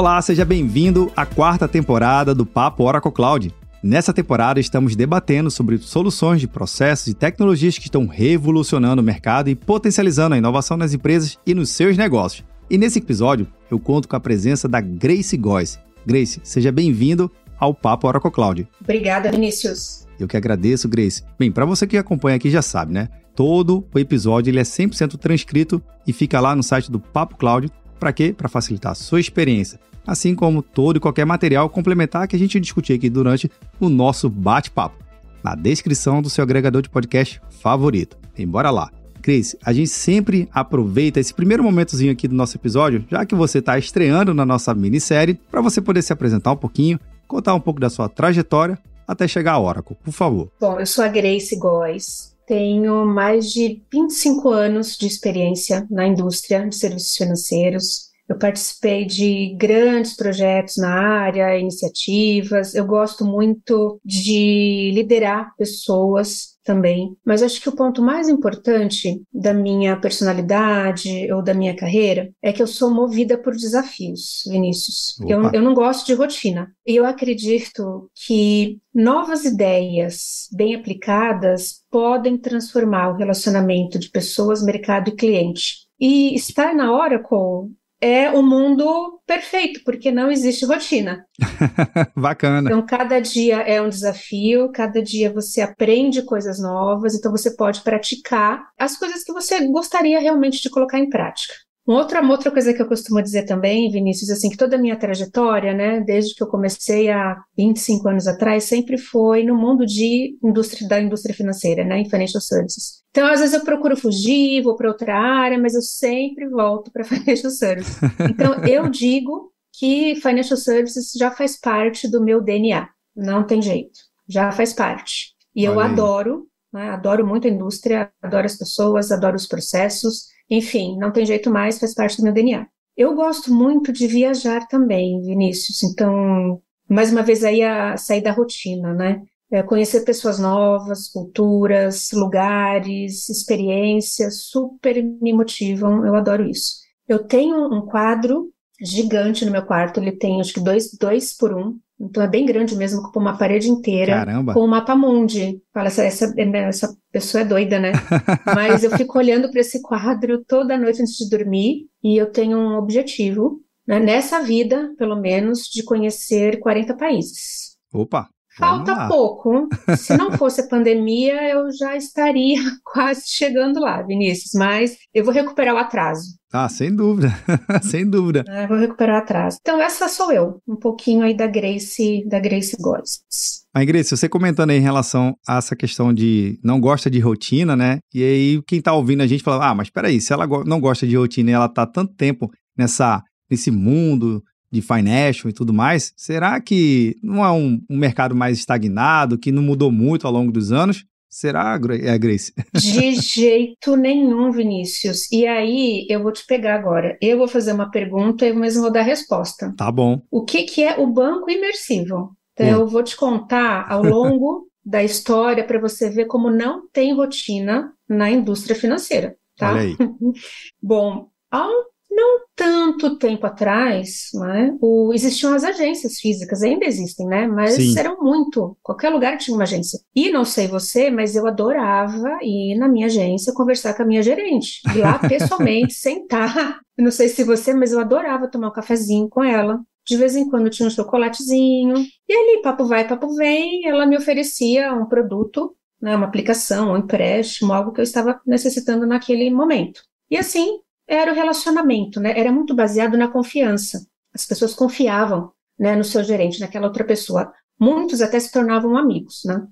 Olá, seja bem-vindo à quarta temporada do Papo Oracle Cloud. Nessa temporada estamos debatendo sobre soluções de processos e tecnologias que estão revolucionando o mercado e potencializando a inovação nas empresas e nos seus negócios. E nesse episódio eu conto com a presença da Grace Góes. Grace, seja bem-vindo ao Papo Oracle Cloud. Obrigada, Vinícius. Eu que agradeço, Grace. Bem, para você que acompanha aqui já sabe, né? Todo o episódio ele é 100% transcrito e fica lá no site do Papo Cloud. Para quê? Para facilitar a sua experiência assim como todo e qualquer material complementar que a gente discutir aqui durante o nosso bate-papo, na descrição do seu agregador de podcast favorito. Embora lá. Cris, a gente sempre aproveita esse primeiro momentozinho aqui do nosso episódio, já que você está estreando na nossa minissérie, para você poder se apresentar um pouquinho, contar um pouco da sua trajetória até chegar a Oracle, por favor. Bom, eu sou a Grace Góes, tenho mais de 25 anos de experiência na indústria de serviços financeiros. Eu participei de grandes projetos na área, iniciativas. Eu gosto muito de liderar pessoas também. Mas acho que o ponto mais importante da minha personalidade ou da minha carreira é que eu sou movida por desafios, Vinícius. Eu, eu não gosto de rotina. E eu acredito que novas ideias bem aplicadas podem transformar o relacionamento de pessoas, mercado e cliente. E estar na Oracle é o mundo perfeito, porque não existe rotina. Bacana. Então, cada dia é um desafio, cada dia você aprende coisas novas, então você pode praticar as coisas que você gostaria realmente de colocar em prática. Uma outra, outra coisa que eu costumo dizer também, Vinícius, assim, que toda a minha trajetória, né, desde que eu comecei há 25 anos atrás, sempre foi no mundo de indústria, da indústria financeira, né, em financial services. Então, às vezes eu procuro fugir, vou para outra área, mas eu sempre volto para financial services. Então, eu digo que financial services já faz parte do meu DNA. Não tem jeito. Já faz parte. E eu adoro, né, adoro muito a indústria, adoro as pessoas, adoro os processos. Enfim, não tem jeito mais, faz parte do meu DNA. Eu gosto muito de viajar também, Vinícius. Então, mais uma vez aí a sair da rotina, né? É conhecer pessoas novas, culturas, lugares, experiências, super me motivam. Eu adoro isso. Eu tenho um quadro gigante no meu quarto. Ele tem acho que dois, dois por um. Então é bem grande mesmo, com uma parede inteira. Caramba. Com o mapa mundi. Fala, essa, essa, essa pessoa é doida, né? Mas eu fico olhando para esse quadro toda noite antes de dormir e eu tenho um objetivo, né, nessa vida, pelo menos, de conhecer 40 países. Opa! Falta pouco. Se não fosse a pandemia, eu já estaria quase chegando lá, Vinícius. Mas eu vou recuperar o atraso. Ah, sem dúvida, sem dúvida. É, vou recuperar o atraso. Então essa sou eu, um pouquinho aí da Grace, da Grace Góes. Mas Grace, você comentando aí em relação a essa questão de não gosta de rotina, né? E aí quem tá ouvindo a gente fala, ah, mas peraí, se ela não gosta de rotina e ela tá tanto tempo nessa nesse mundo de financial e tudo mais, será que não é um, um mercado mais estagnado, que não mudou muito ao longo dos anos? Será, é, Grace? De jeito nenhum, Vinícius. E aí, eu vou te pegar agora. Eu vou fazer uma pergunta e eu mesmo vou dar a resposta. Tá bom. O que, que é o banco imersivo? Então, hum. eu vou te contar ao longo da história para você ver como não tem rotina na indústria financeira. Tá? Bom, há um não tanto tempo atrás, né, o, existiam as agências físicas, ainda existem, né, mas Sim. eram muito, qualquer lugar tinha uma agência. E não sei você, mas eu adorava ir na minha agência conversar com a minha gerente, ir lá pessoalmente, sentar, não sei se você, mas eu adorava tomar um cafezinho com ela, de vez em quando tinha um chocolatezinho, e ali, papo vai, papo vem, ela me oferecia um produto, né, uma aplicação, um empréstimo, algo que eu estava necessitando naquele momento. E assim, era o relacionamento, né? Era muito baseado na confiança. As pessoas confiavam, né, no seu gerente, naquela outra pessoa. Muitos até se tornavam amigos, né?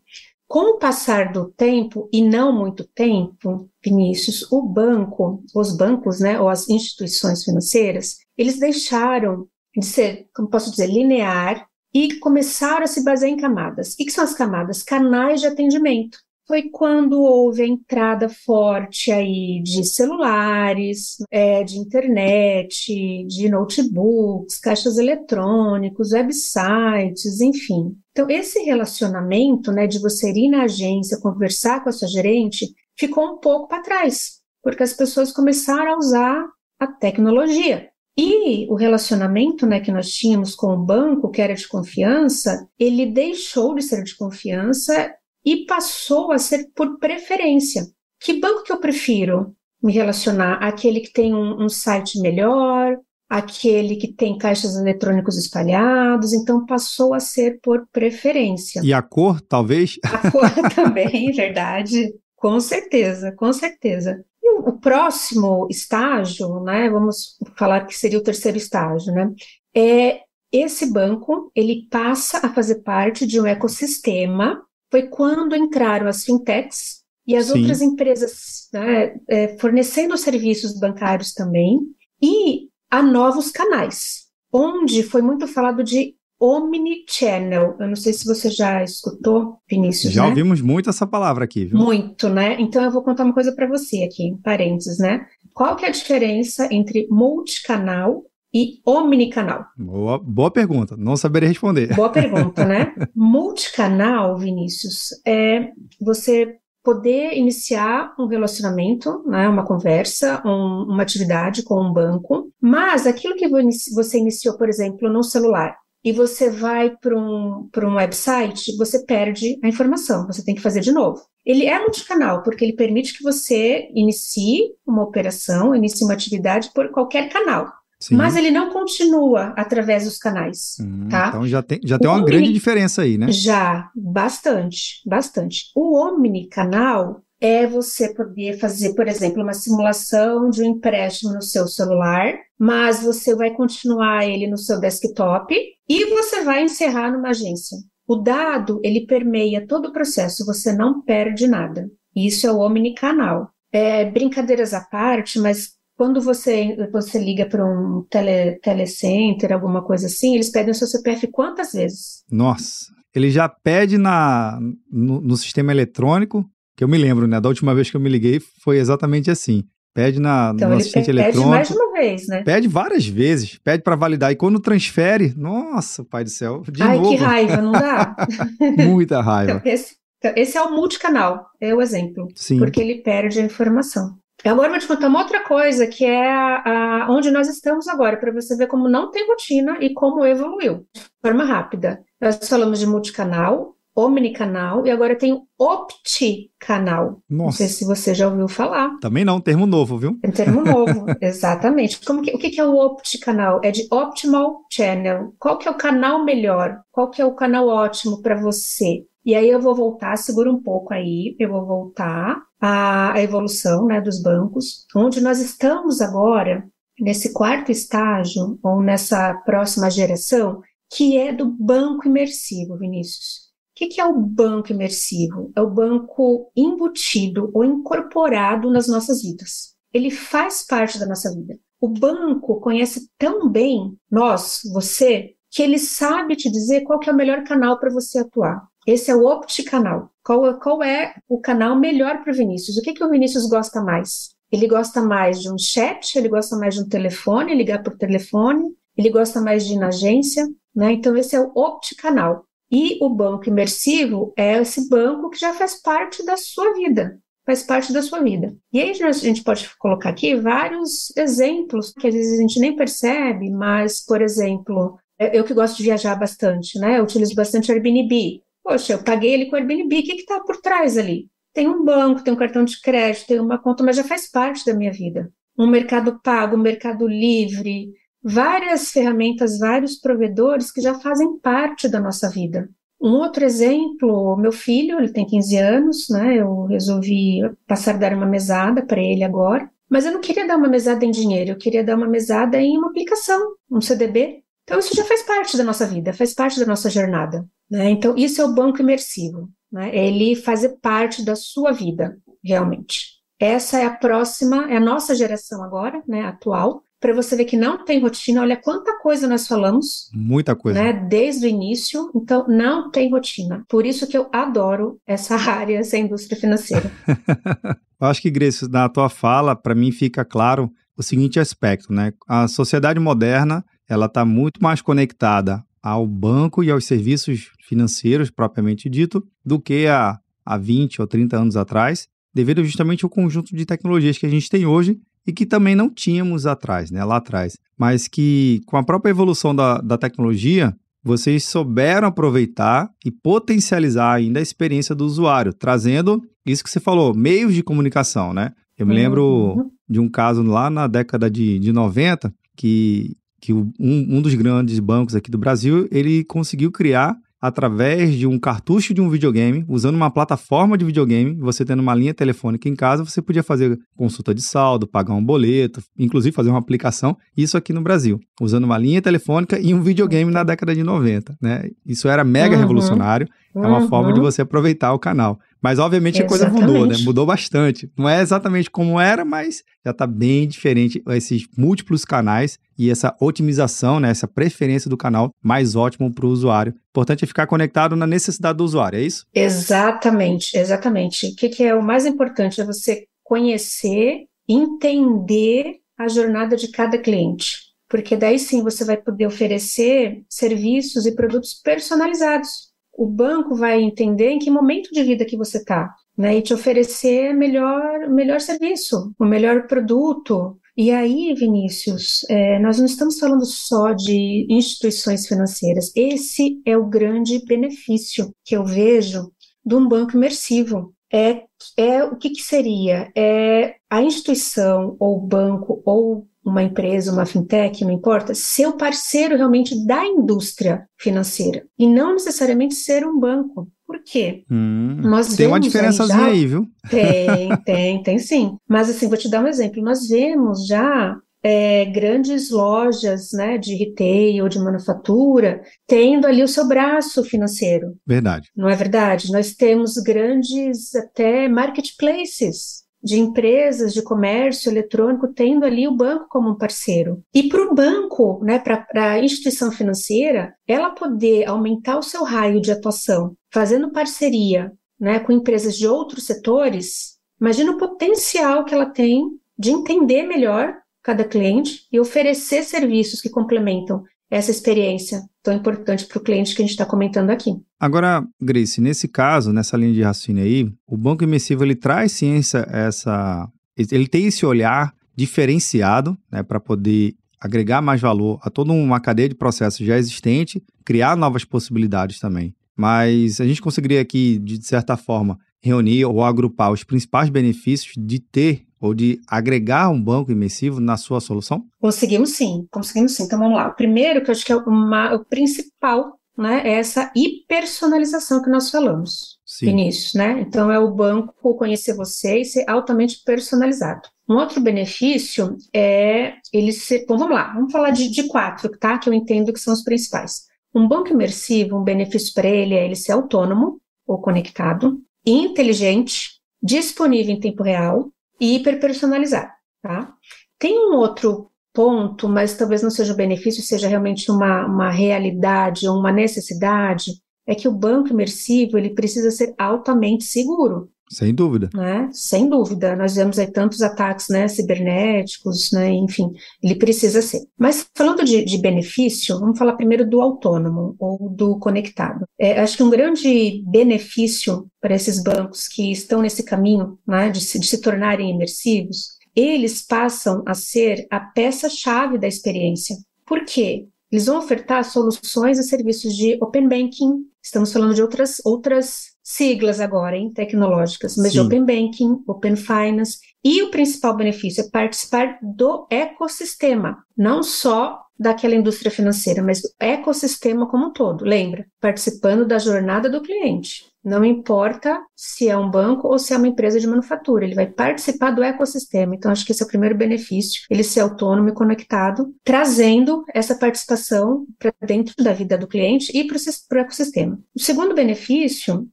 Com o passar do tempo, e não muito tempo, Vinícius, o banco, os bancos, né, ou as instituições financeiras, eles deixaram de ser, como posso dizer, linear e começaram a se basear em camadas. E que são as camadas? Canais de atendimento foi quando houve a entrada forte aí de celulares, é, de internet, de notebooks, caixas eletrônicos, websites, enfim. Então, esse relacionamento, né, de você ir na agência, conversar com a sua gerente, ficou um pouco para trás, porque as pessoas começaram a usar a tecnologia. E o relacionamento né, que nós tínhamos com o banco, que era de confiança, ele deixou de ser de confiança e passou a ser por preferência. Que banco que eu prefiro me relacionar? Aquele que tem um, um site melhor, aquele que tem caixas eletrônicos espalhados, então passou a ser por preferência. E a cor, talvez? A cor também, verdade. Com certeza, com certeza. E o, o próximo estágio, né, vamos falar que seria o terceiro estágio, né, é esse banco, ele passa a fazer parte de um ecossistema. Foi quando entraram as fintechs e as Sim. outras empresas né, é, fornecendo serviços bancários também, e a novos canais, onde foi muito falado de Omnichannel. Eu não sei se você já escutou, Vinícius. Já né? ouvimos muito essa palavra aqui, viu? Muito, né? Então eu vou contar uma coisa para você aqui, em parênteses, né? Qual que é a diferença entre multicanal e omnicanal? Boa, boa pergunta, não saberia responder. Boa pergunta, né? multicanal, Vinícius, é você poder iniciar um relacionamento, né, uma conversa, um, uma atividade com um banco, mas aquilo que você iniciou, por exemplo, no celular, e você vai para um, um website, você perde a informação, você tem que fazer de novo. Ele é multicanal, porque ele permite que você inicie uma operação, inicie uma atividade por qualquer canal. Sim. Mas ele não continua através dos canais, hum, tá? Então já tem, já tem uma grande diferença aí, né? Já, bastante, bastante. O omnicanal é você poder fazer, por exemplo, uma simulação de um empréstimo no seu celular, mas você vai continuar ele no seu desktop e você vai encerrar numa agência. O dado, ele permeia todo o processo, você não perde nada. Isso é o omnicanal. É, brincadeiras à parte, mas quando você, você liga para um tele, telecenter, alguma coisa assim, eles pedem o seu CPF quantas vezes? Nossa, ele já pede na, no, no sistema eletrônico, que eu me lembro, né? Da última vez que eu me liguei foi exatamente assim. Pede na, então, no assistente pede eletrônico. Pede mais uma vez, né? Pede várias vezes, pede para validar. E quando transfere, nossa, pai do céu, de Ai, novo. que raiva, não dá? Muita raiva. Então, esse, então, esse é o multicanal, é o exemplo. Sim. Porque ele perde a informação. Agora eu vou te contar uma outra coisa, que é a, a, onde nós estamos agora, para você ver como não tem rotina e como evoluiu de forma rápida. Nós falamos de multicanal, omnicanal e agora tem opticanal. Nossa. Não sei se você já ouviu falar. Também não, termo novo, viu? É um termo novo, exatamente. Como que, o que é o opticanal? É de optimal channel. Qual que é o canal melhor? Qual que é o canal ótimo para você? E aí eu vou voltar, segura um pouco aí, eu vou voltar à, evolução né, dos bancos, onde nós estamos agora, nesse quarto estágio, ou nessa próxima geração, que é do banco imersivo, Vinícius. O que, que é o banco imersivo? É o banco embutido ou incorporado nas nossas vidas. Ele faz parte da nossa vida. O banco conhece tão bem nós, você, que ele sabe te dizer qual é o melhor canal para você atuar. Esse é o opticanal. Qual, qual é o canal melhor para o Vinícius? O que, que o Vinícius gosta mais? Ele gosta mais de um chat, ele gosta mais de um telefone, ligar por telefone, ele gosta mais de ir na agência, né? Então, esse é o opticanal. E o banco imersivo é esse banco que já faz parte da sua vida, faz parte da sua vida. E aí a gente pode colocar aqui vários exemplos que às vezes a gente nem percebe, mas, por exemplo, eu que gosto de viajar bastante, né? Eu utilizo bastante Airbnb. Poxa, eu paguei ele com o Airbnb, o que está por trás ali? Tem um banco, tem um cartão de crédito, tem uma conta, mas já faz parte da minha vida. Um mercado pago, um mercado livre, várias ferramentas, vários provedores que já fazem parte da nossa vida. Um outro exemplo, meu filho, ele tem 15 anos, né? Eu resolvi passar a dar uma mesada para ele agora, mas eu não queria dar uma mesada em dinheiro, eu queria dar uma mesada em uma aplicação, um CDB. Então isso já faz parte da nossa vida, faz parte da nossa jornada. Né? Então, isso é o banco imersivo. Né? Ele fazer parte da sua vida, realmente. Essa é a próxima, é a nossa geração agora, né, atual, para você ver que não tem rotina. Olha quanta coisa nós falamos. Muita coisa. Né, desde o início. Então, não tem rotina. Por isso que eu adoro essa área, essa indústria financeira. eu acho que, Grace, na tua fala, para mim fica claro o seguinte aspecto, né? A sociedade moderna, ela está muito mais conectada ao banco e aos serviços financeiros, propriamente dito, do que há, há 20 ou 30 anos atrás, devido justamente ao conjunto de tecnologias que a gente tem hoje e que também não tínhamos atrás, né, lá atrás, mas que com a própria evolução da, da tecnologia, vocês souberam aproveitar e potencializar ainda a experiência do usuário, trazendo isso que você falou, meios de comunicação, né? Eu me lembro uhum. de um caso lá na década de, de 90 que, que um, um dos grandes bancos aqui do Brasil, ele conseguiu criar através de um cartucho de um videogame, usando uma plataforma de videogame, você tendo uma linha telefônica em casa, você podia fazer consulta de saldo, pagar um boleto, inclusive fazer uma aplicação, isso aqui no Brasil, usando uma linha telefônica e um videogame na década de 90, né? Isso era mega uhum. revolucionário, é uma uhum. forma de você aproveitar o canal. Mas, obviamente, Exatamente. a coisa mudou, né? Mudou bastante. Não é exatamente como era, mas já está bem diferente esses múltiplos canais e essa otimização, né? Essa preferência do canal mais ótimo para o usuário. Importante é ficar conectado na necessidade do usuário, é isso? Exatamente, exatamente. O que, que é o mais importante? É você conhecer, entender a jornada de cada cliente. Porque daí sim você vai poder oferecer serviços e produtos personalizados o banco vai entender em que momento de vida que você está, né? E te oferecer melhor, melhor serviço, o melhor produto. E aí, Vinícius, é, nós não estamos falando só de instituições financeiras. Esse é o grande benefício que eu vejo de um banco imersivo. É, é o que, que seria? É a instituição ou banco ou uma empresa, uma fintech, não importa, ser o parceiro realmente da indústria financeira e não necessariamente ser um banco. Por quê? Hum, Nós tem uma diferençazinha aí, já... aí, viu? Tem, tem, tem sim. Mas assim, vou te dar um exemplo. Nós vemos já é, grandes lojas né, de retail, de manufatura, tendo ali o seu braço financeiro. Verdade. Não é verdade? Nós temos grandes até marketplaces de empresas de comércio eletrônico tendo ali o banco como um parceiro. E para o banco, né, para a instituição financeira, ela poder aumentar o seu raio de atuação, fazendo parceria né, com empresas de outros setores, imagina o potencial que ela tem de entender melhor cada cliente e oferecer serviços que complementam essa experiência tão importante para o cliente que a gente está comentando aqui. Agora, Grace, nesse caso, nessa linha de raciocínio aí, o banco imersivo ele traz ciência essa, ele tem esse olhar diferenciado, né, para poder agregar mais valor a toda uma cadeia de processos já existente, criar novas possibilidades também. Mas a gente conseguiria aqui, de certa forma, reunir ou agrupar os principais benefícios de ter ou de agregar um banco imersivo na sua solução? Conseguimos sim, conseguimos sim. Então vamos lá. O primeiro, que eu acho que é uma, o principal, né, é essa hipersonalização que nós falamos. Sim. Vinícius, né? Então é o banco conhecer você e ser altamente personalizado. Um outro benefício é ele ser. Bom, vamos lá, vamos falar de, de quatro, tá? Que eu entendo que são os principais. Um banco imersivo, um benefício para ele é ele ser autônomo ou conectado, inteligente, disponível em tempo real, e hiperpersonalizar, tá? Tem um outro ponto, mas talvez não seja um benefício, seja realmente uma, uma realidade ou uma necessidade, é que o banco imersivo ele precisa ser altamente seguro. Sem dúvida. Né? Sem dúvida. Nós vemos aí tantos ataques né, cibernéticos, né, enfim, ele precisa ser. Mas falando de, de benefício, vamos falar primeiro do autônomo ou do conectado. É, acho que um grande benefício para esses bancos que estão nesse caminho né, de, se, de se tornarem imersivos, eles passam a ser a peça-chave da experiência. Por quê? Eles vão ofertar soluções e serviços de open banking. Estamos falando de outras, outras siglas agora, hein, tecnológicas, mas Sim. Open Banking, Open Finance, e o principal benefício é participar do ecossistema, não só daquela indústria financeira, mas do ecossistema como um todo. Lembra? Participando da jornada do cliente. Não importa se é um banco ou se é uma empresa de manufatura, ele vai participar do ecossistema. Então, acho que esse é o primeiro benefício, ele ser autônomo e conectado, trazendo essa participação para dentro da vida do cliente e para o ecossistema. O segundo benefício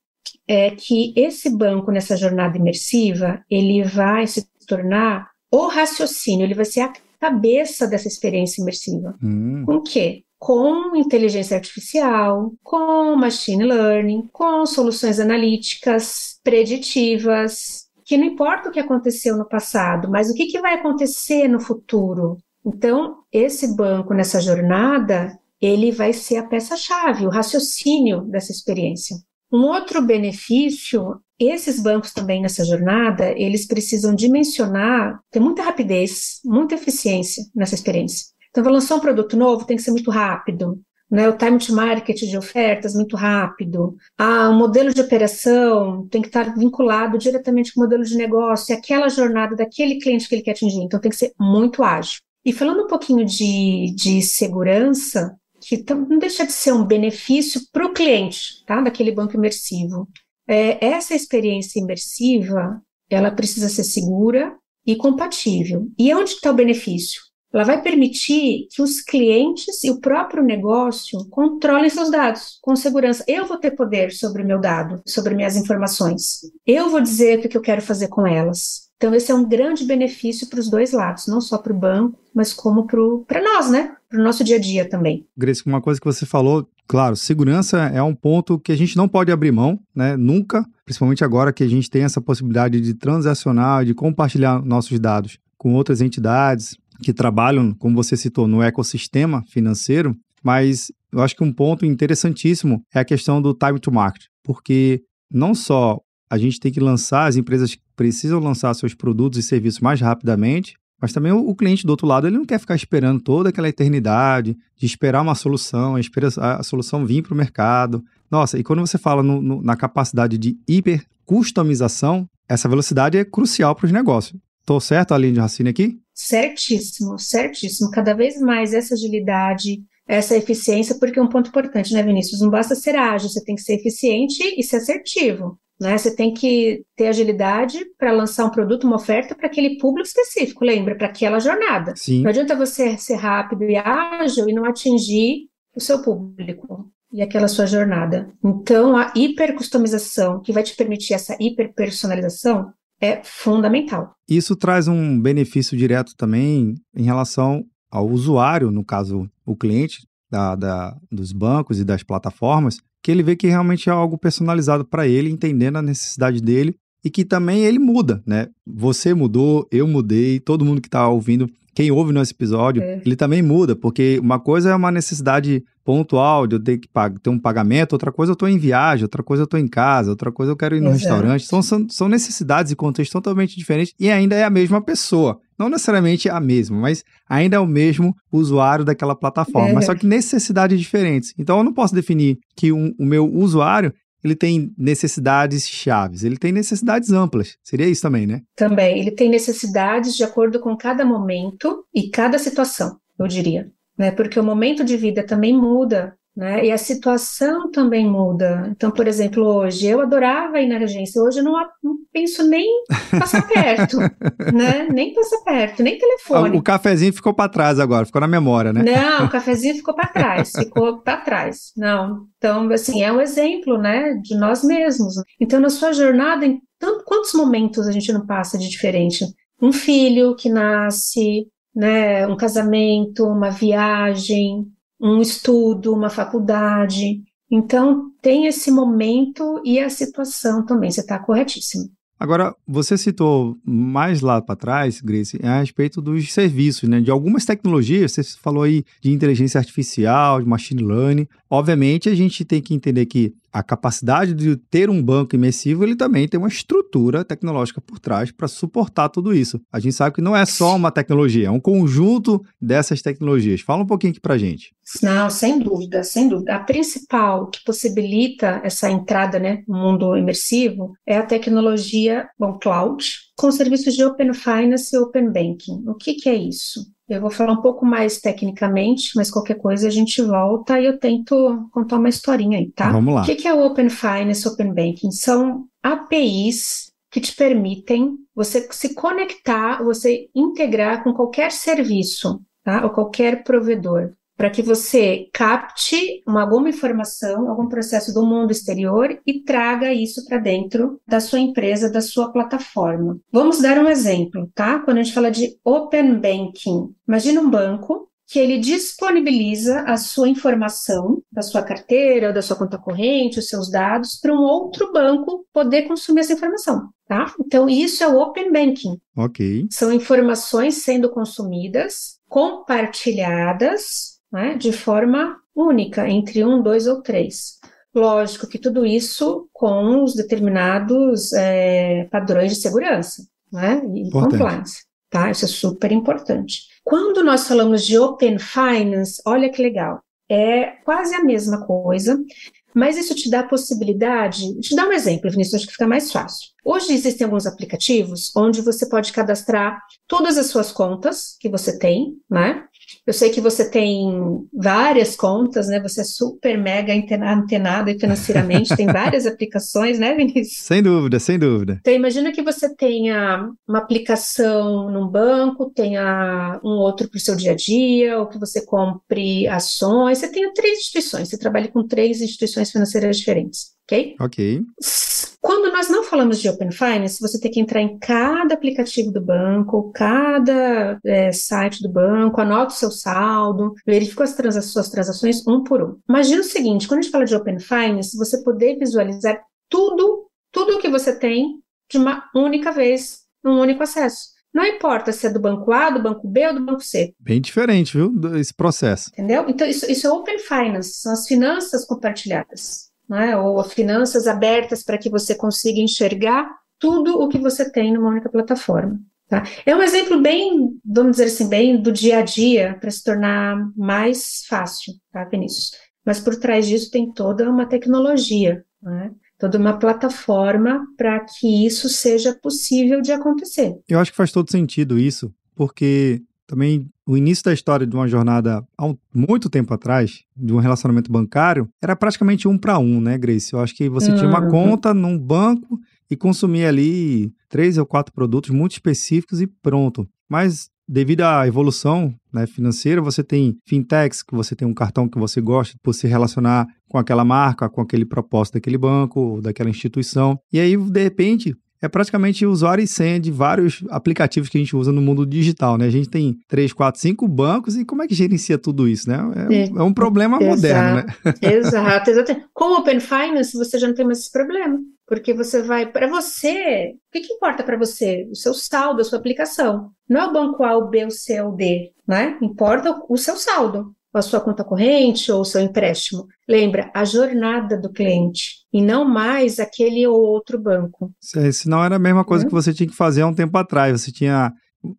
é que esse banco nessa jornada imersiva, ele vai se tornar o raciocínio, ele vai ser a cabeça dessa experiência imersiva. Hum. Com o quê? Com inteligência artificial, com machine learning, com soluções analíticas preditivas, que não importa o que aconteceu no passado, mas o que, que vai acontecer no futuro. Então, esse banco nessa jornada, ele vai ser a peça-chave, o raciocínio dessa experiência. Um outro benefício esses bancos também nessa jornada, eles precisam dimensionar, ter muita rapidez, muita eficiência nessa experiência. Então, para lançar um produto novo, tem que ser muito rápido, né, o time to market de ofertas muito rápido, ah, o modelo de operação tem que estar vinculado diretamente com o modelo de negócio, e aquela jornada daquele cliente que ele quer atingir, então tem que ser muito ágil. E falando um pouquinho de, de segurança, que não deixa de ser um benefício para o cliente, tá, daquele banco imersivo. É, essa experiência imersiva, ela precisa ser segura e compatível. E onde está o benefício? ela vai permitir que os clientes e o próprio negócio controlem seus dados com segurança. Eu vou ter poder sobre o meu dado, sobre minhas informações. Eu vou dizer o que eu quero fazer com elas. Então, esse é um grande benefício para os dois lados, não só para o banco, mas como para nós, né? Para o nosso dia a dia também. Grace, uma coisa que você falou, claro, segurança é um ponto que a gente não pode abrir mão, né? Nunca, principalmente agora que a gente tem essa possibilidade de transacionar, de compartilhar nossos dados com outras entidades, que trabalham, como você citou, no ecossistema financeiro, mas eu acho que um ponto interessantíssimo é a questão do time to market, porque não só a gente tem que lançar, as empresas precisam lançar seus produtos e serviços mais rapidamente, mas também o, o cliente do outro lado, ele não quer ficar esperando toda aquela eternidade de esperar uma solução, espera a, a solução vir para o mercado. Nossa, e quando você fala no, no, na capacidade de hiper customização, essa velocidade é crucial para os negócios. Estou certo a linha de raciocínio aqui? Certíssimo, certíssimo. Cada vez mais essa agilidade, essa eficiência, porque é um ponto importante, né, Vinícius? Não basta ser ágil, você tem que ser eficiente e ser assertivo. Né? Você tem que ter agilidade para lançar um produto, uma oferta para aquele público específico, lembra? Para aquela jornada. Sim. Não adianta você ser rápido e ágil e não atingir o seu público e aquela sua jornada. Então, a hipercustomização, que vai te permitir essa hiperpersonalização, é fundamental. Isso traz um benefício direto também em relação ao usuário, no caso, o cliente da, da, dos bancos e das plataformas, que ele vê que realmente é algo personalizado para ele, entendendo a necessidade dele e que também ele muda, né? Você mudou, eu mudei, todo mundo que está ouvindo quem ouve nosso episódio, é. ele também muda, porque uma coisa é uma necessidade pontual de eu ter que ter um pagamento, outra coisa eu estou em viagem, outra coisa eu estou em casa, outra coisa eu quero ir no Exato. restaurante. São, são, são necessidades e contextos totalmente diferentes e ainda é a mesma pessoa. Não necessariamente a mesma, mas ainda é o mesmo usuário daquela plataforma, é. mas só que necessidades diferentes. Então eu não posso definir que um, o meu usuário ele tem necessidades chaves, ele tem necessidades amplas. Seria isso também, né? Também. Ele tem necessidades de acordo com cada momento e cada situação, eu diria. Né? Porque o momento de vida também muda né? E a situação também muda. Então, por exemplo, hoje eu adorava ir na agência, hoje eu não, não penso nem passar perto, né? Nem passar perto, nem telefone. O, cafezinho ficou para trás agora, ficou na memória, né? Não, o cafezinho ficou para trás, ficou para trás. Não. Então, assim, é um exemplo, né, de nós mesmos. Então, na sua jornada, em tanto, quantos momentos a gente não passa de diferente? Um filho que nasce, né, um casamento, uma viagem, um estudo, uma faculdade. Então, tem esse momento e a situação também, você está corretíssimo. Agora, você citou mais lá para trás, Grace, a respeito dos serviços, né? De algumas tecnologias, você falou aí de inteligência artificial, de machine learning. Obviamente, a gente tem que entender que a capacidade de ter um banco imersivo, ele também tem uma estrutura tecnológica por trás para suportar tudo isso. A gente sabe que não é só uma tecnologia, é um conjunto dessas tecnologias. Fala um pouquinho aqui para gente. Não, sem dúvida, sem dúvida. A principal que possibilita essa entrada né, no mundo imersivo é a tecnologia, bom, cloud, com serviços de Open Finance e Open Banking. O que, que é isso? Eu vou falar um pouco mais tecnicamente, mas qualquer coisa a gente volta e eu tento contar uma historinha aí, tá? Vamos lá. O que é o Open Finance, Open Banking? São APIs que te permitem você se conectar, você integrar com qualquer serviço, tá? Ou qualquer provedor para que você capte uma, alguma informação, algum processo do mundo exterior e traga isso para dentro da sua empresa, da sua plataforma. Vamos dar um exemplo, tá? Quando a gente fala de Open Banking, imagina um banco que ele disponibiliza a sua informação da sua carteira, da sua conta corrente, os seus dados para um outro banco poder consumir essa informação, tá? Então isso é o Open Banking. OK. São informações sendo consumidas, compartilhadas né, de forma única entre um, dois ou três. Lógico que tudo isso com os determinados é, padrões de segurança né? e importante. compliance. Tá? Isso é super importante. Quando nós falamos de Open Finance, olha que legal, é quase a mesma coisa, mas isso te dá a possibilidade. Te dá um exemplo, Vinícius, acho que fica mais fácil. Hoje existem alguns aplicativos onde você pode cadastrar todas as suas contas que você tem, né? Eu sei que você tem várias contas, né? Você é super mega antenado financeiramente, tem várias aplicações, né, Vinícius? Sem dúvida, sem dúvida. Então, imagina que você tenha uma aplicação num banco, tenha um outro para o seu dia a dia, ou que você compre ações. Você tenha três instituições, você trabalha com três instituições financeiras diferentes, ok? Ok. Quando nós não falamos de Open Finance, você tem que entrar em cada aplicativo do banco, cada é, site do banco, anota o seu saldo, verifica as transa suas transações um por um. Imagina o seguinte, quando a gente fala de Open Finance, você poder visualizar tudo, tudo o que você tem de uma única vez, num único acesso. Não importa se é do banco A, do banco B ou do banco C. Bem diferente, viu, esse processo. Entendeu? Então, isso, isso é Open Finance, são as finanças compartilhadas né? ou finanças abertas para que você consiga enxergar tudo o que você tem numa única plataforma. Tá? É um exemplo bem, vamos dizer assim, bem do dia a dia para se tornar mais fácil, tá, Vinícius? Mas por trás disso tem toda uma tecnologia, né? toda uma plataforma para que isso seja possível de acontecer. Eu acho que faz todo sentido isso, porque também o início da história de uma jornada há muito tempo atrás, de um relacionamento bancário, era praticamente um para um, né, Grace? Eu acho que você uhum. tinha uma conta num banco e consumia ali três ou quatro produtos muito específicos e pronto. Mas devido à evolução né, financeira, você tem fintechs, que você tem um cartão que você gosta por se relacionar com aquela marca, com aquele propósito daquele banco, daquela instituição. E aí, de repente, é praticamente usuário e senha de vários aplicativos que a gente usa no mundo digital, né? A gente tem três, quatro, cinco bancos e como é que gerencia tudo isso, né? É, é, é um problema exato, moderno, né? Exato, exato. Com o Open Finance você já não tem mais esse problema, porque você vai para você, o que, que importa para você? O seu saldo, a sua aplicação. Não é o banco A, o B, o C ou o D, né? Importa o seu saldo a sua conta corrente ou o seu empréstimo. Lembra, a jornada do cliente e não mais aquele ou outro banco. Se não era a mesma coisa é. que você tinha que fazer há um tempo atrás. Você tinha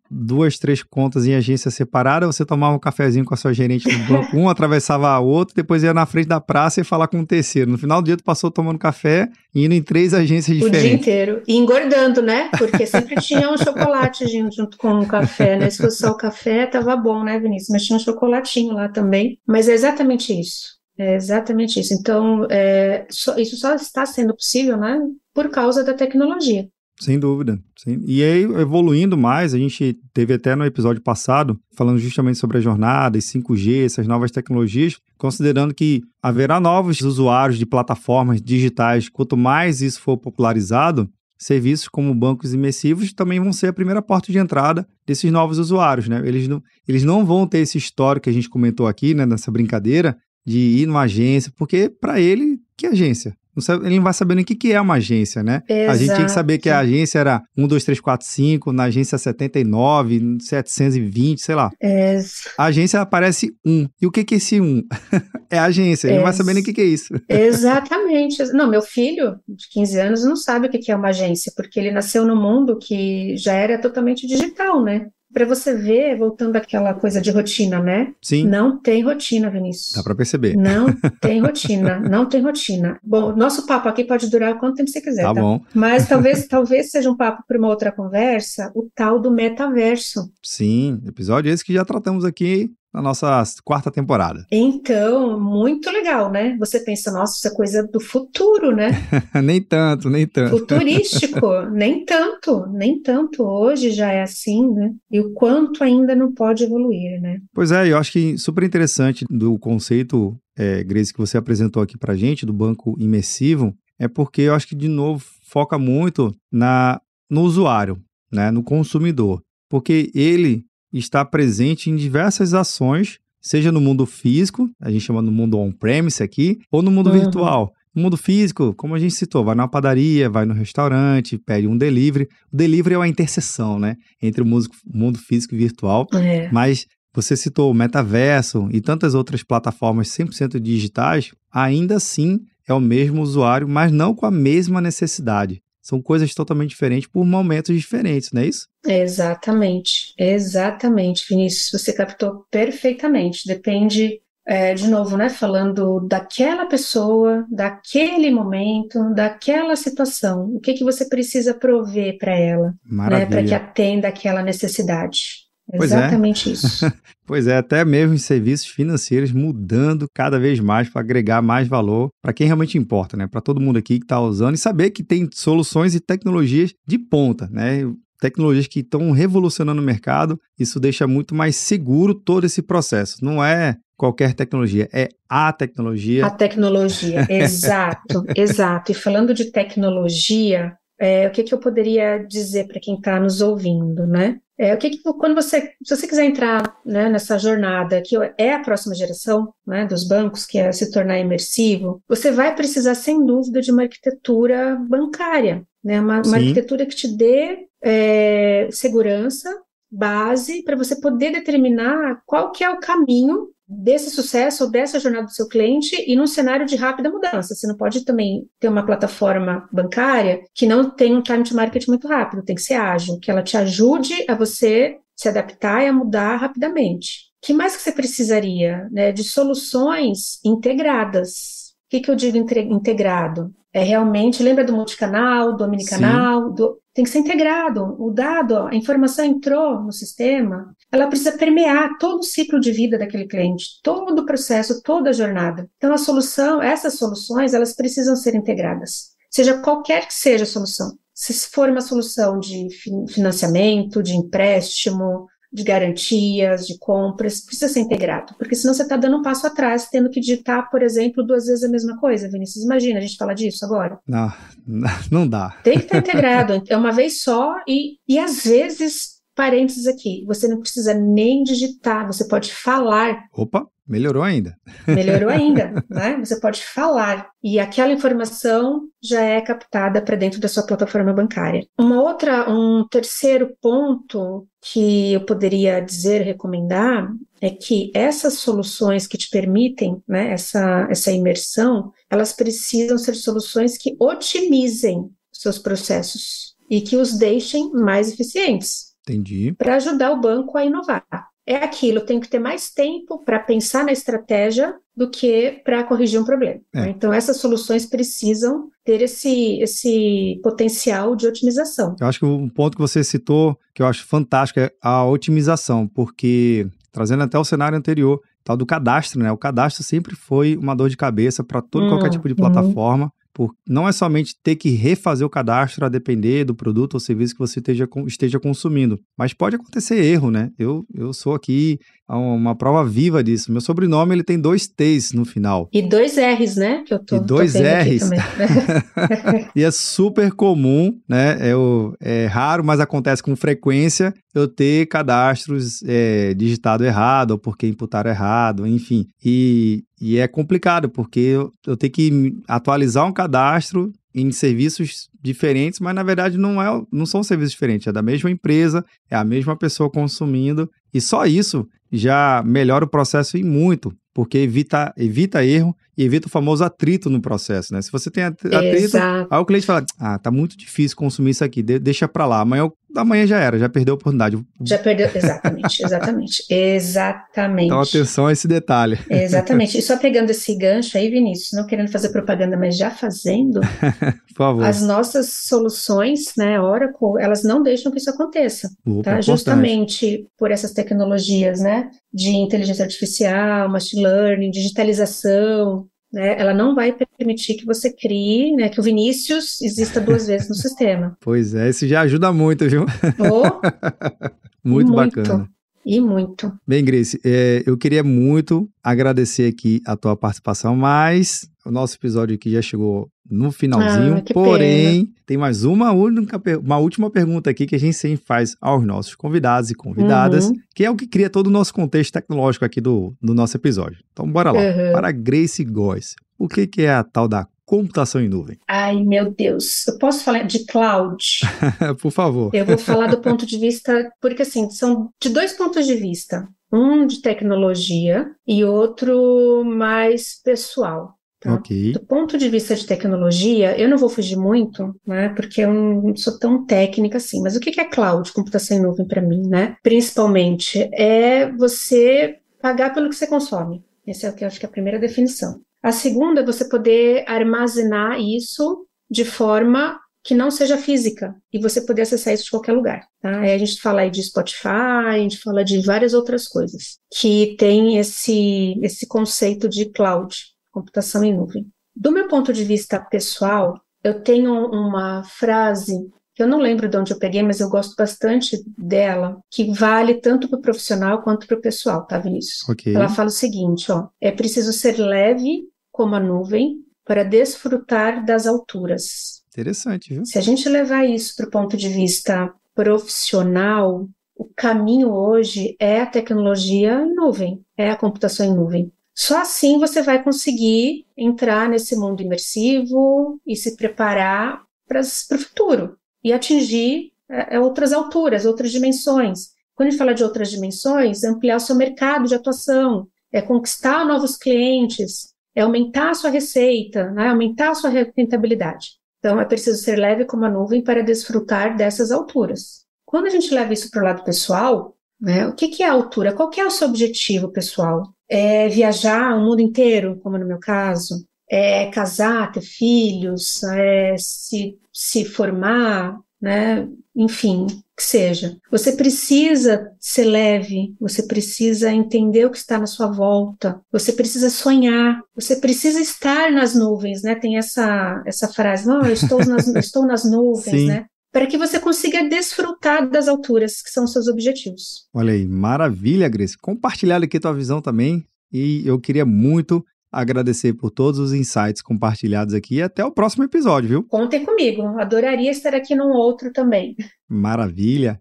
duas, três contas em agência separada, você tomava um cafezinho com a sua gerente no banco, um atravessava o outro, depois ia na frente da praça e falar com o um terceiro. No final do dia, tu passou tomando café e indo em três agências diferentes. O dia inteiro. E engordando, né? Porque sempre tinha um chocolate junto com o café, né? Se fosse só o café, tava bom, né, Vinícius? Mas tinha um chocolatinho lá também. Mas é exatamente isso. É exatamente isso. Então, é, só, isso só está sendo possível, né, por causa da tecnologia. Sem dúvida. Sim. E aí, evoluindo mais, a gente teve até no episódio passado, falando justamente sobre a jornada e 5G, essas novas tecnologias, considerando que haverá novos usuários de plataformas digitais. Quanto mais isso for popularizado, serviços como bancos imersivos também vão ser a primeira porta de entrada desses novos usuários. Né? Eles, não, eles não vão ter esse histórico que a gente comentou aqui, né, nessa brincadeira, de ir numa agência, porque para ele, que agência? Não sabe, ele não vai saber nem o que, que é uma agência, né? Exato. A gente tinha que saber que a agência era 1, 2, 3, 4, 5, na agência 79, 720, sei lá. É... A agência aparece 1. E o que, que é esse 1? é a agência, ele é... não vai saber nem o que, que é isso. Exatamente. Não, meu filho, de 15 anos, não sabe o que, que é uma agência, porque ele nasceu no mundo que já era totalmente digital, né? Para você ver, voltando àquela coisa de rotina, né? Sim. Não tem rotina, Vinícius. Dá para perceber. Não tem rotina, não tem rotina. Bom, nosso papo aqui pode durar quanto tempo você quiser, tá? tá? bom. Mas talvez, talvez seja um papo para uma outra conversa, o tal do metaverso. Sim, episódio esse que já tratamos aqui na nossa quarta temporada. Então, muito legal, né? Você pensa, nossa, isso é coisa do futuro, né? nem tanto, nem tanto. Futurístico, nem tanto, nem tanto. Hoje já é assim, né? E o quanto ainda não pode evoluir, né? Pois é, eu acho que super interessante do conceito, é, Grace, que você apresentou aqui pra gente, do banco imersivo, é porque eu acho que, de novo, foca muito na, no usuário, né? No consumidor. Porque ele está presente em diversas ações, seja no mundo físico, a gente chama no mundo on-premise aqui, ou no mundo uhum. virtual. No mundo físico, como a gente citou, vai na padaria, vai no restaurante, pede um delivery. O delivery é uma interseção, né? Entre o mundo físico e virtual. É. Mas você citou o metaverso e tantas outras plataformas 100% digitais, ainda assim é o mesmo usuário, mas não com a mesma necessidade. São coisas totalmente diferentes por momentos diferentes, não é isso? Exatamente, exatamente, Vinícius. Você captou perfeitamente. Depende é, de novo, né, falando daquela pessoa, daquele momento, daquela situação. O que que você precisa prover para ela, né, para que atenda aquela necessidade. Pois é. Exatamente é. isso. pois é, até mesmo em serviços financeiros mudando cada vez mais para agregar mais valor para quem realmente importa, né? Para todo mundo aqui que está usando e saber que tem soluções e tecnologias de ponta, né? Tecnologias que estão revolucionando o mercado, isso deixa muito mais seguro todo esse processo. Não é qualquer tecnologia, é a tecnologia. A tecnologia, exato, exato. E falando de tecnologia, é, o que, que eu poderia dizer para quem está nos ouvindo, né? É, o que, que quando você, se você quiser entrar né, nessa jornada que é a próxima geração né, dos bancos, que é se tornar imersivo, você vai precisar sem dúvida de uma arquitetura bancária, né, uma, uma arquitetura que te dê é, segurança, base para você poder determinar qual que é o caminho desse sucesso ou dessa jornada do seu cliente e num cenário de rápida mudança. Você não pode também ter uma plataforma bancária que não tem um time to market muito rápido, tem que ser ágil, que ela te ajude a você se adaptar e a mudar rapidamente. O que mais que você precisaria? Né, de soluções integradas. O que, que eu digo integrado? É realmente, lembra do multicanal, do omnicanal, do, tem que ser integrado. O dado, a informação entrou no sistema, ela precisa permear todo o ciclo de vida daquele cliente, todo o processo, toda a jornada. Então, a solução, essas soluções, elas precisam ser integradas. Seja qualquer que seja a solução. Se for uma solução de financiamento, de empréstimo, de garantias, de compras, precisa ser integrado, porque senão você está dando um passo atrás, tendo que digitar, por exemplo, duas vezes a mesma coisa, Vinícius. Imagina a gente falar disso agora. Não, não dá. Tem que estar integrado, é uma vez só, e, e às vezes, parênteses aqui, você não precisa nem digitar, você pode falar. Opa, Melhorou ainda. Melhorou ainda, né? Você pode falar e aquela informação já é captada para dentro da sua plataforma bancária. Uma outra, um terceiro ponto que eu poderia dizer, recomendar, é que essas soluções que te permitem, né, essa, essa imersão, elas precisam ser soluções que otimizem seus processos e que os deixem mais eficientes. Entendi. Para ajudar o banco a inovar é aquilo, tenho que ter mais tempo para pensar na estratégia do que para corrigir um problema. É. Né? Então, essas soluções precisam ter esse, esse potencial de otimização. Eu acho que um ponto que você citou, que eu acho fantástico, é a otimização, porque, trazendo até o cenário anterior, tal do cadastro, né? O cadastro sempre foi uma dor de cabeça para todo hum, qualquer tipo de plataforma. Hum por não é somente ter que refazer o cadastro a depender do produto ou serviço que você esteja, esteja consumindo, mas pode acontecer erro, né? Eu, eu sou aqui uma prova viva disso. Meu sobrenome ele tem dois T's no final. E dois R's, né? Que eu tô, e dois tô R's. e é super comum, né? É, o, é raro, mas acontece com frequência eu ter cadastros é, digitado errado ou porque imputaram errado, enfim. E, e é complicado porque eu, tenho que atualizar um cadastro em serviços diferentes, mas na verdade não, é, não são serviços diferentes, é da mesma empresa, é a mesma pessoa consumindo, e só isso já melhora o processo em muito, porque evita, evita erro e evita o famoso atrito no processo, né? Se você tem atrito, Exato. aí o cliente fala, ah, tá muito difícil consumir isso aqui, deixa para lá, amanhã, amanhã já era, já perdeu a oportunidade. Já perdeu, exatamente, exatamente, exatamente. Então atenção a esse detalhe. Exatamente, e só pegando esse gancho aí, Vinícius, não querendo fazer propaganda, mas já fazendo, Por favor. as nossas soluções, né, Oracle, elas não deixam que isso aconteça, Opa, tá? Justamente por essas tecnologias, né, de inteligência artificial, machine learning, digitalização, né, ela não vai permitir que você crie, né, que o Vinícius exista duas vezes no sistema. Pois é, isso já ajuda muito, viu? Oh, muito, muito bacana. E muito. Bem, Grace, é, eu queria muito agradecer aqui a tua participação, mas o nosso episódio aqui já chegou no finalzinho. Ah, porém, pena. tem mais uma, única, uma última pergunta aqui que a gente sempre faz aos nossos convidados e convidadas, uhum. que é o que cria todo o nosso contexto tecnológico aqui do, do nosso episódio. Então, bora lá. Uhum. Para Grace Góes, o que, que é a tal da computação em nuvem? Ai, meu Deus. Eu posso falar de cloud? Por favor. Eu vou falar do ponto de vista, porque assim, são de dois pontos de vista. Um de tecnologia e outro mais pessoal. Tá? Okay. Do ponto de vista de tecnologia, eu não vou fugir muito, né, porque eu não sou tão técnica assim, mas o que é cloud, computação em nuvem para mim, né? Principalmente é você pagar pelo que você consome. Essa é o que eu acho que é a primeira definição. A segunda é você poder armazenar isso de forma que não seja física e você poder acessar isso de qualquer lugar. Tá? Aí a gente fala aí de Spotify, a gente fala de várias outras coisas que tem esse, esse conceito de cloud, computação em nuvem. Do meu ponto de vista pessoal, eu tenho uma frase que eu não lembro de onde eu peguei, mas eu gosto bastante dela, que vale tanto para o profissional quanto para o pessoal, tá, Vinícius? Okay. Ela fala o seguinte, ó, é preciso ser leve como a nuvem para desfrutar das alturas. Interessante, viu? Se a gente levar isso para o ponto de vista profissional, o caminho hoje é a tecnologia em nuvem, é a computação em nuvem. Só assim você vai conseguir entrar nesse mundo imersivo e se preparar para o futuro e atingir é, outras alturas, outras dimensões. Quando a gente fala de outras dimensões, é ampliar o seu mercado de atuação, é conquistar novos clientes, é aumentar a sua receita, né, aumentar a sua rentabilidade. Então, é preciso ser leve como a nuvem para desfrutar dessas alturas. Quando a gente leva isso para o lado pessoal, né, o que, que é a altura? Qual é o seu objetivo pessoal? É viajar o mundo inteiro, como no meu caso? É casar, ter filhos, é se, se formar, né? Enfim, que seja. Você precisa ser leve, você precisa entender o que está na sua volta, você precisa sonhar, você precisa estar nas nuvens, né? Tem essa, essa frase, não, eu estou nas, estou nas nuvens, Sim. né? Para que você consiga desfrutar das alturas, que são os seus objetivos. Olha aí, maravilha, Grace. Compartilhar aqui tua visão também. E eu queria muito agradecer por todos os insights compartilhados aqui e até o próximo episódio, viu? Contem comigo, adoraria estar aqui num outro também. Maravilha.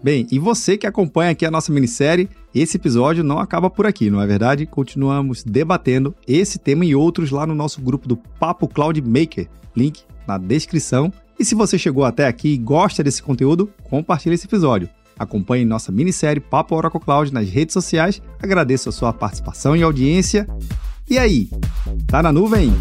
Bem, e você que acompanha aqui a nossa minissérie, esse episódio não acaba por aqui, não é verdade? Continuamos debatendo esse tema e outros lá no nosso grupo do Papo Cloud Maker. Link na descrição. E se você chegou até aqui e gosta desse conteúdo, compartilhe esse episódio. Acompanhe nossa minissérie Papo Oracle Cloud nas redes sociais. Agradeço a sua participação e audiência. E aí, tá na nuvem?